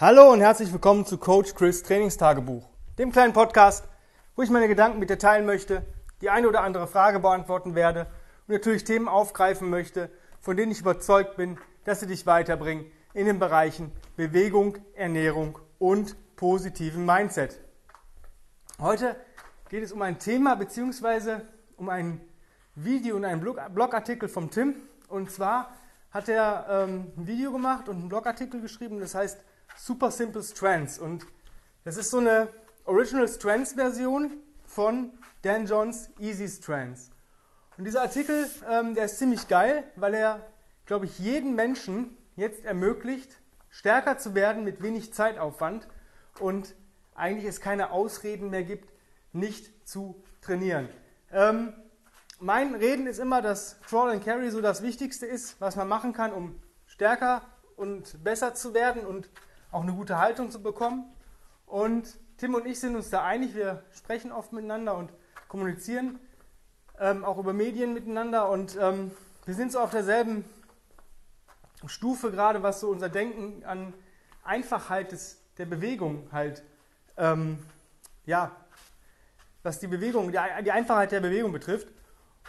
Hallo und herzlich willkommen zu Coach Chris Trainingstagebuch, dem kleinen Podcast, wo ich meine Gedanken mit dir teilen möchte, die eine oder andere Frage beantworten werde und natürlich Themen aufgreifen möchte, von denen ich überzeugt bin, dass sie dich weiterbringen in den Bereichen Bewegung, Ernährung und positiven Mindset. Heute geht es um ein Thema bzw. um ein Video und einen Blogartikel vom Tim. Und zwar hat er ähm, ein Video gemacht und einen Blogartikel geschrieben, das heißt Super Simple Strands. Und das ist so eine Original Strands Version von Dan Johns Easy Strands. Und dieser Artikel, ähm, der ist ziemlich geil, weil er, glaube ich, jeden Menschen jetzt ermöglicht, stärker zu werden mit wenig Zeitaufwand und eigentlich es keine Ausreden mehr gibt, nicht zu trainieren. Ähm, mein Reden ist immer, dass Crawl and Carry so das Wichtigste ist, was man machen kann, um stärker und besser zu werden und auch eine gute Haltung zu bekommen. Und Tim und ich sind uns da einig, wir sprechen oft miteinander und kommunizieren ähm, auch über Medien miteinander und ähm, wir sind so auf derselben Stufe gerade, was so unser Denken an Einfachheit des, der Bewegung halt, ähm, ja, was die Bewegung, die, die, Einfachheit der Bewegung betrifft.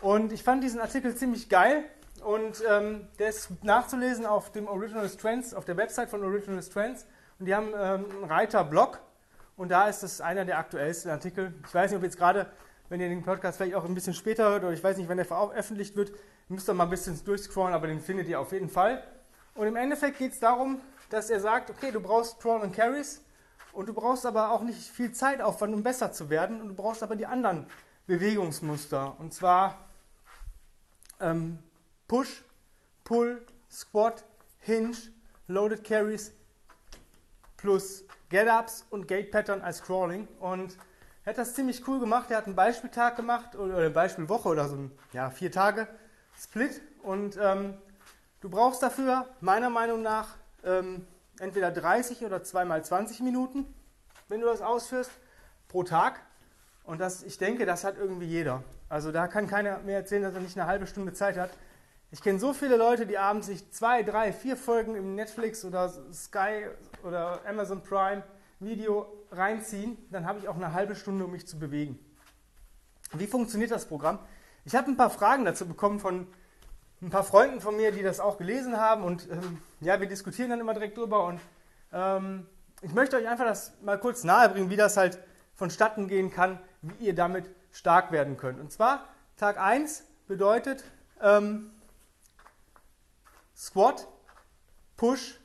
Und ich fand diesen Artikel ziemlich geil und ähm, der ist nachzulesen auf dem Original Strengths, auf der Website von Original Strengths. Und die haben ähm, einen Reiter-Blog und da ist das einer der aktuellsten Artikel. Ich weiß nicht, ob jetzt gerade, wenn ihr den Podcast vielleicht auch ein bisschen später hört oder ich weiß nicht, wenn der veröffentlicht wird, müsst ihr mal ein bisschen durchscrollen, aber den findet ihr auf jeden Fall. Und im Endeffekt geht es darum, dass er sagt, okay, du brauchst Crawl und Carries und du brauchst aber auch nicht viel Zeitaufwand, um besser zu werden und du brauchst aber die anderen Bewegungsmuster. Und zwar ähm, Push, Pull, Squat, Hinge, Loaded Carries, plus Get-Ups und Gate-Pattern als Crawling. Und er hat das ziemlich cool gemacht. Er hat einen Beispieltag gemacht oder eine Beispielwoche oder so ein ja, vier Tage Split. Und ähm, du brauchst dafür meiner Meinung nach ähm, entweder 30 oder zweimal 20 Minuten, wenn du das ausführst, pro Tag. Und das, ich denke, das hat irgendwie jeder. Also da kann keiner mehr erzählen, dass er nicht eine halbe Stunde Zeit hat. Ich kenne so viele Leute, die abends sich zwei, drei, vier Folgen im Netflix oder Sky oder Amazon Prime Video reinziehen, dann habe ich auch eine halbe Stunde, um mich zu bewegen. Wie funktioniert das Programm? Ich habe ein paar Fragen dazu bekommen von ein paar Freunden von mir, die das auch gelesen haben und ähm, ja, wir diskutieren dann immer direkt drüber und ähm, ich möchte euch einfach das mal kurz nahebringen, wie das halt vonstatten gehen kann, wie ihr damit stark werden könnt. Und zwar Tag 1 bedeutet, ähm, Squat, Push,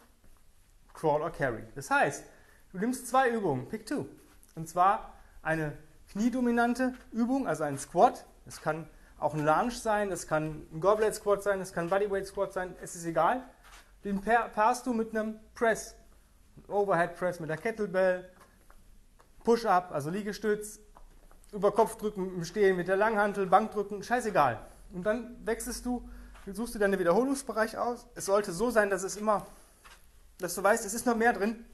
Crawl or Carry. Das heißt, du nimmst zwei Übungen, pick two. Und zwar eine kniedominante Übung, also ein Squat. Das kann auch ein Lunge sein, das kann ein Goblet Squat sein, das kann ein Bodyweight Squat sein, es ist egal. Den paarst du mit einem Press. Overhead Press mit der Kettlebell, Push-Up, also Liegestütz, über Kopf drücken im Stehen mit der Langhantel, Bankdrücken, scheißegal. Und dann wechselst du suchst du deinen Wiederholungsbereich aus. Es sollte so sein, dass es immer, dass du weißt, es ist noch mehr drin,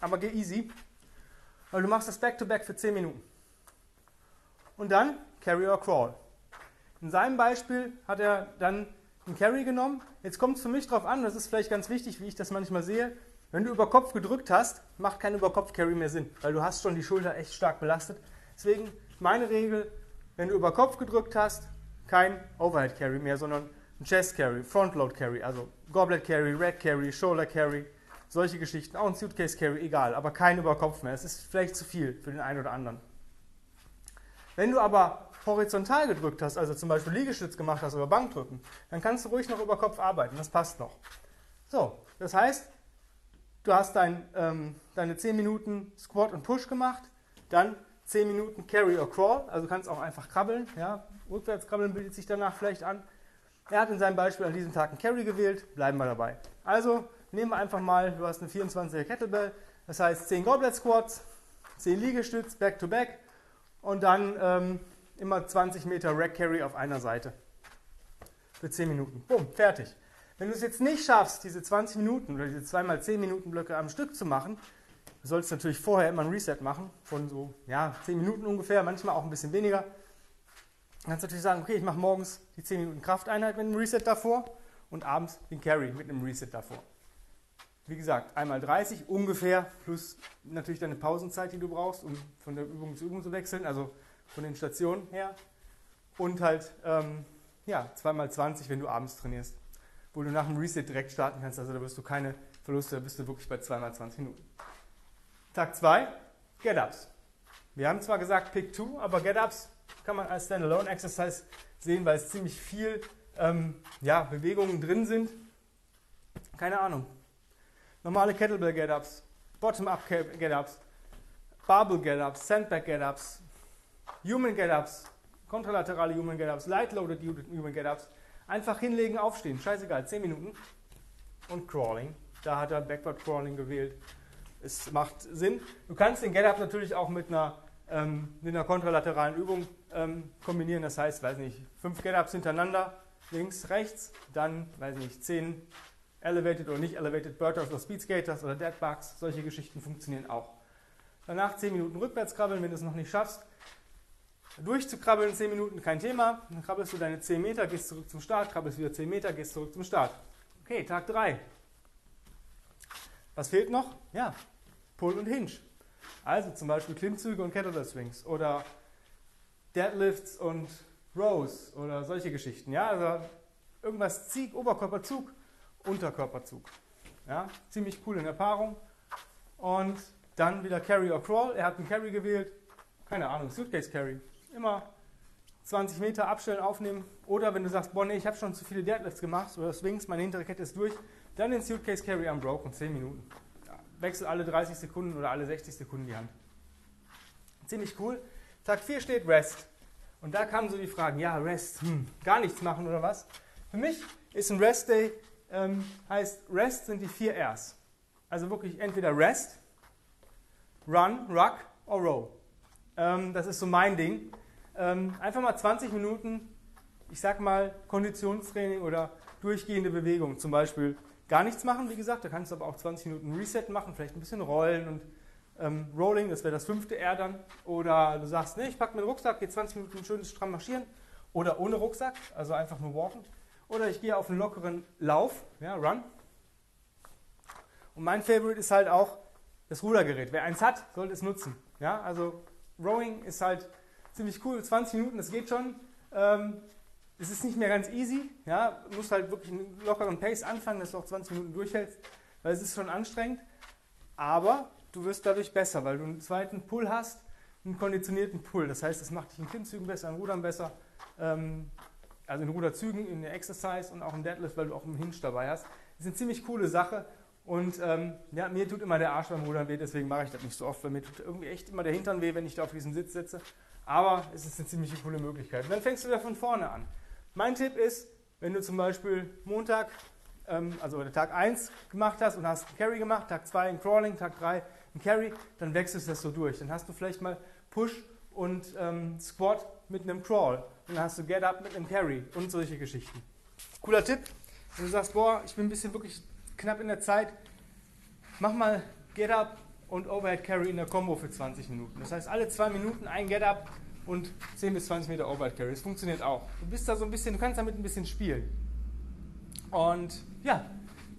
aber geh easy. Weil du machst das Back-to-Back -back für 10 Minuten. Und dann Carry or Crawl. In seinem Beispiel hat er dann einen Carry genommen. Jetzt kommt es für mich darauf an, das ist vielleicht ganz wichtig, wie ich das manchmal sehe. Wenn du über Kopf gedrückt hast, macht kein Überkopf-Carry mehr Sinn, weil du hast schon die Schulter echt stark belastet. Deswegen meine Regel, wenn du über Kopf gedrückt hast, kein Overhead Carry mehr, sondern ein Chest Carry, Frontload Carry, also Goblet Carry, Rack Carry, Shoulder Carry, solche Geschichten, auch ein Suitcase Carry, egal, aber kein Überkopf mehr. Es ist vielleicht zu viel für den einen oder anderen. Wenn du aber horizontal gedrückt hast, also zum Beispiel Liegestütz gemacht hast oder Bankdrücken, dann kannst du ruhig noch über Kopf arbeiten, das passt noch. So, das heißt, du hast dein, ähm, deine 10 Minuten Squat und Push gemacht, dann 10 Minuten Carry or Crawl, also du kannst auch einfach krabbeln, ja, rückwärts krabbeln bildet sich danach vielleicht an, er hat in seinem Beispiel an diesem Tag einen Carry gewählt, bleiben wir dabei. Also nehmen wir einfach mal, du hast eine 24er Kettlebell, das heißt 10 Goblet Squats, 10 Liegestütz, Back to Back und dann ähm, immer 20 Meter Rack Carry auf einer Seite. Für 10 Minuten. Bumm, fertig. Wenn du es jetzt nicht schaffst, diese 20 Minuten oder diese 2x10 Minuten Blöcke am Stück zu machen, du solltest natürlich vorher immer ein Reset machen, von so ja, 10 Minuten ungefähr, manchmal auch ein bisschen weniger. Dann kannst du natürlich sagen, okay, ich mache morgens die 10 Minuten Krafteinheit mit einem Reset davor und abends den Carry mit einem Reset davor. wie gesagt, einmal 30 ungefähr, plus natürlich deine Pausenzeit, die du brauchst, um von der Übung zu Übung zu wechseln, also von den Stationen her. Und halt, ähm, ja, zweimal 20, wenn du abends trainierst, wo du nach dem Reset direkt starten kannst. Also da wirst du keine Verluste, da bist du wirklich bei zweimal 20 Minuten. Tag 2, Get-Ups. Wir haben zwar gesagt Pick 2, aber Get-Ups kann man als Standalone Exercise sehen, weil es ziemlich viel ähm, ja, Bewegungen drin sind. Keine Ahnung. Normale Kettlebell Get-Ups, Bottom-Up Get-Ups, Barbell Get-Ups, Sandbag Get-Ups, Human Get-Ups, kontralaterale Human Get-Ups, Light-Loaded Human Get-Ups. Einfach hinlegen, aufstehen, scheißegal, 10 Minuten. Und Crawling. Da hat er Backward Crawling gewählt. Es macht Sinn. Du kannst den Get-Up natürlich auch mit einer, ähm, mit einer kontralateralen Übung ähm, kombinieren. Das heißt, weiß nicht, fünf Get-Ups hintereinander, links, rechts, dann, weiß nicht, zehn Elevated oder nicht Elevated Burters oder Speed Skaters oder Dead Bugs. Solche Geschichten funktionieren auch. Danach 10 Minuten rückwärts krabbeln, wenn du es noch nicht schaffst. Durchzukrabbeln 10 Minuten, kein Thema. Dann krabbelst du deine 10 Meter, gehst zurück zum Start, krabbelst wieder 10 Meter, gehst zurück zum Start. Okay, Tag 3. Was fehlt noch? Ja, Pull und Hinge. Also zum Beispiel Klimmzüge und Kettlebell Swings oder Deadlifts und Rows oder solche Geschichten. Ja, also irgendwas Zieg, Oberkörperzug, Unterkörperzug. Ja, ziemlich cool in der Paarung. Und dann wieder Carry or Crawl. Er hat einen Carry gewählt. Keine Ahnung, Suitcase Carry. Immer 20 Meter abstellen, aufnehmen. Oder wenn du sagst, boah, nee, ich habe schon zu viele Deadlifts gemacht oder Swings, meine hintere Kette ist durch, dann den Suitcase Carry unbroken, 10 Minuten. Wechsel alle 30 Sekunden oder alle 60 Sekunden die Hand. Ziemlich cool. Tag 4 steht Rest. Und da kamen so die Fragen, ja, Rest, hm, gar nichts machen oder was? Für mich ist ein Rest Day, ähm, heißt Rest sind die vier Rs. Also wirklich entweder Rest, Run, Ruck or Row. Ähm, das ist so mein Ding. Ähm, einfach mal 20 Minuten, ich sag mal Konditionstraining oder durchgehende Bewegung. Zum Beispiel gar nichts machen, wie gesagt, da kannst du aber auch 20 Minuten Reset machen, vielleicht ein bisschen rollen und ähm, Rolling, das wäre das fünfte R dann. Oder du sagst, nee, ich packe meinen Rucksack, gehe 20 Minuten schön stramm marschieren. Oder ohne Rucksack, also einfach nur walken. Oder ich gehe auf einen lockeren Lauf, ja, Run. Und mein Favorite ist halt auch das Rudergerät. Wer eins hat, sollte es nutzen. Ja, also Rowing ist halt ziemlich cool, 20 Minuten, das geht schon. Ähm, es ist nicht mehr ganz easy, ja, du musst halt wirklich einen lockeren Pace anfangen, dass du auch 20 Minuten durchhältst, weil es ist schon anstrengend. Aber du wirst dadurch besser, weil du einen zweiten Pull hast, einen konditionierten Pull. Das heißt, es macht dich in Klimmzügen besser, in Rudern besser, ähm, also in Ruderzügen, in der Exercise und auch im Deadlift, weil du auch einen Hinge dabei hast. Das ist eine ziemlich coole Sache. Und ähm, ja, mir tut immer der Arsch beim Rudern weh, deswegen mache ich das nicht so oft, weil mir tut irgendwie echt immer der Hintern weh, wenn ich da auf diesem Sitz sitze. Aber es ist eine ziemlich coole Möglichkeit. Und dann fängst du wieder von vorne an. Mein Tipp ist, wenn du zum Beispiel Montag, ähm, also Tag 1 gemacht hast und hast einen Carry gemacht, Tag 2 ein Crawling, Tag 3 ein Carry, dann wechselst du das so durch. Dann hast du vielleicht mal Push und ähm, Squat mit einem Crawl. Dann hast du Get Up mit einem Carry und solche Geschichten. Cooler Tipp. Wenn du sagst, boah, ich bin ein bisschen wirklich knapp in der Zeit, mach mal Get Up und Overhead Carry in der Combo für 20 Minuten. Das heißt, alle zwei Minuten ein Get Up und 10 bis 20 Meter Overhead Carry. Das funktioniert auch. Du bist da so ein bisschen, du kannst damit ein bisschen spielen. Und ja,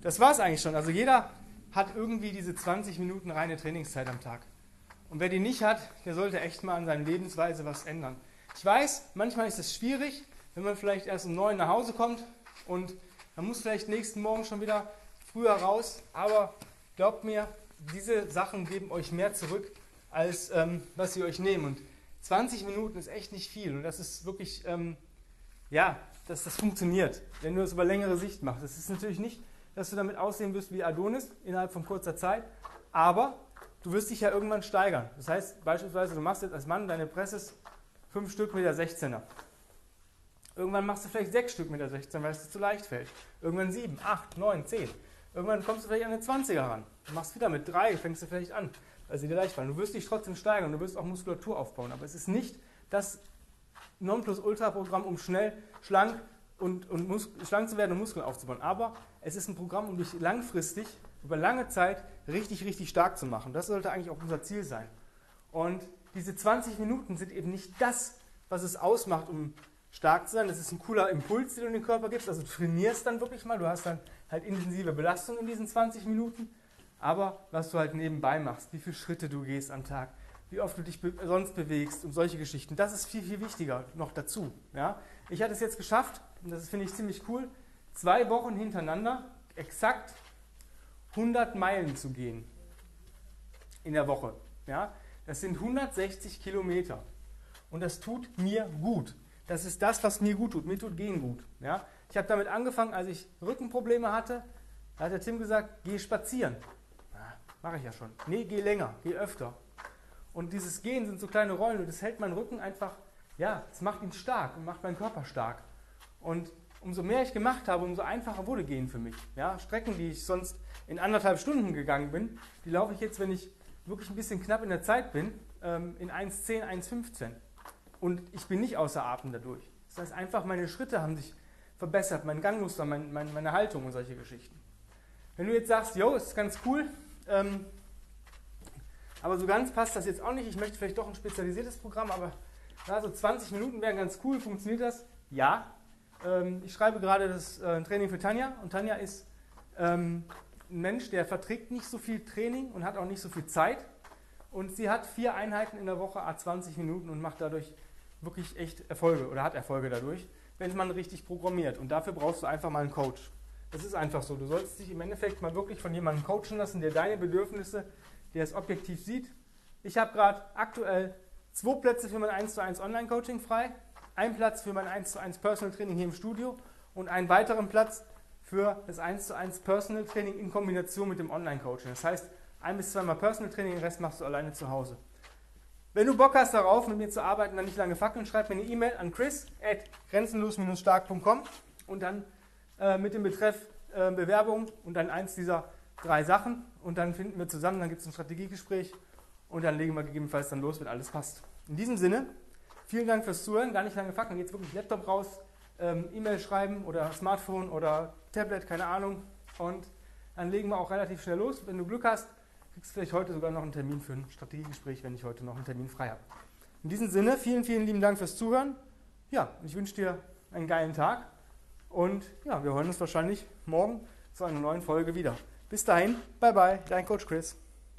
das war es eigentlich schon. Also jeder hat irgendwie diese 20 Minuten reine Trainingszeit am Tag. Und wer die nicht hat, der sollte echt mal an seiner Lebensweise was ändern. Ich weiß, manchmal ist es schwierig, wenn man vielleicht erst um 9 nach Hause kommt und man muss vielleicht nächsten Morgen schon wieder früher raus, aber glaubt mir, diese Sachen geben euch mehr zurück, als ähm, was sie euch nehmen. Und 20 Minuten ist echt nicht viel und das ist wirklich, ähm, ja, dass das funktioniert, wenn du es über längere Sicht machst. Das ist natürlich nicht, dass du damit aussehen wirst wie Adonis innerhalb von kurzer Zeit, aber du wirst dich ja irgendwann steigern. Das heißt beispielsweise, du machst jetzt als Mann deine Presses 5 Stück mit der 16er. Irgendwann machst du vielleicht 6 Stück mit der 16, weil es dir zu leicht fällt. Irgendwann 7, 8, 9, 10. Irgendwann kommst du vielleicht an den 20er ran. Du machst wieder mit 3, fängst du vielleicht an, weil sie dir leicht fallen. Du wirst dich trotzdem steigern, du wirst auch Muskulatur aufbauen. Aber es ist nicht das Nonplusultra-Programm, um schnell schlank, und, und schlank zu werden und Muskeln aufzubauen. Aber es ist ein Programm, um dich langfristig, über lange Zeit, richtig, richtig stark zu machen. Das sollte eigentlich auch unser Ziel sein. Und diese 20 Minuten sind eben nicht das, was es ausmacht, um stark zu sein. Das ist ein cooler Impuls, den du in den Körper gibst. Also trainierst dann wirklich mal. Du hast dann halt intensive Belastung in diesen 20 Minuten. aber was du halt nebenbei machst, wie viele Schritte du gehst am Tag, wie oft du dich be sonst bewegst und solche Geschichten, das ist viel, viel wichtiger noch dazu. Ja? Ich hatte es jetzt geschafft, und das finde ich ziemlich cool, zwei Wochen hintereinander exakt 100 Meilen zu gehen in der Woche. Ja? Das sind 160 Kilometer. Und das tut mir gut. Das ist das, was mir gut tut. Mir tut Gehen gut. Ja? Ich habe damit angefangen, als ich Rückenprobleme hatte. Da hat der Tim gesagt, geh spazieren. Mache ich ja schon. Nee, geh länger, geh öfter. Und dieses Gehen sind so kleine Rollen und das hält meinen Rücken einfach, ja, es macht ihn stark und macht meinen Körper stark. Und umso mehr ich gemacht habe, umso einfacher wurde Gehen für mich. Ja, Strecken, die ich sonst in anderthalb Stunden gegangen bin, die laufe ich jetzt, wenn ich wirklich ein bisschen knapp in der Zeit bin, ähm, in 1,10, 1,15. Und ich bin nicht außer Atem dadurch. Das heißt einfach, meine Schritte haben sich verbessert, mein Gangmuster, mein, mein, meine Haltung und solche Geschichten. Wenn du jetzt sagst, yo, ist ganz cool, ähm, aber so ganz passt das jetzt auch nicht. Ich möchte vielleicht doch ein spezialisiertes Programm, aber na, so 20 Minuten wären ganz cool. Funktioniert das? Ja. Ähm, ich schreibe gerade das äh, Training für Tanja und Tanja ist ähm, ein Mensch, der verträgt nicht so viel Training und hat auch nicht so viel Zeit. Und sie hat vier Einheiten in der Woche, a 20 Minuten und macht dadurch wirklich echt Erfolge oder hat Erfolge dadurch, wenn man richtig programmiert. Und dafür brauchst du einfach mal einen Coach. Das ist einfach so. Du sollst dich im Endeffekt mal wirklich von jemandem coachen lassen, der deine Bedürfnisse, der es objektiv sieht. Ich habe gerade aktuell zwei Plätze für mein 1 zu 1 Online-Coaching frei, ein Platz für mein 1 zu 1 Personal Training hier im Studio und einen weiteren Platz für das 1 zu 1 Personal Training in Kombination mit dem Online-Coaching. Das heißt, ein bis zweimal Personal Training, den Rest machst du alleine zu Hause. Wenn du Bock hast darauf, mit mir zu arbeiten, dann nicht lange fackeln, schreib mir eine E-Mail an chris at grenzenlos-stark.com und dann äh, mit dem Betreff äh, Bewerbung und dann eins dieser drei Sachen und dann finden wir zusammen, dann gibt es ein Strategiegespräch und dann legen wir gegebenenfalls dann los, wenn alles passt. In diesem Sinne, vielen Dank fürs Zuhören, gar nicht lange fackeln, jetzt wirklich Laptop raus, ähm, E-Mail schreiben oder Smartphone oder Tablet, keine Ahnung und dann legen wir auch relativ schnell los. Wenn du Glück hast, kriegst du vielleicht heute sogar noch einen Termin für ein Strategiegespräch, wenn ich heute noch einen Termin frei habe. In diesem Sinne, vielen, vielen lieben Dank fürs Zuhören. Ja, ich wünsche dir einen geilen Tag und ja, wir hören uns wahrscheinlich morgen zu einer neuen Folge wieder. Bis dahin, bye bye, dein Coach Chris.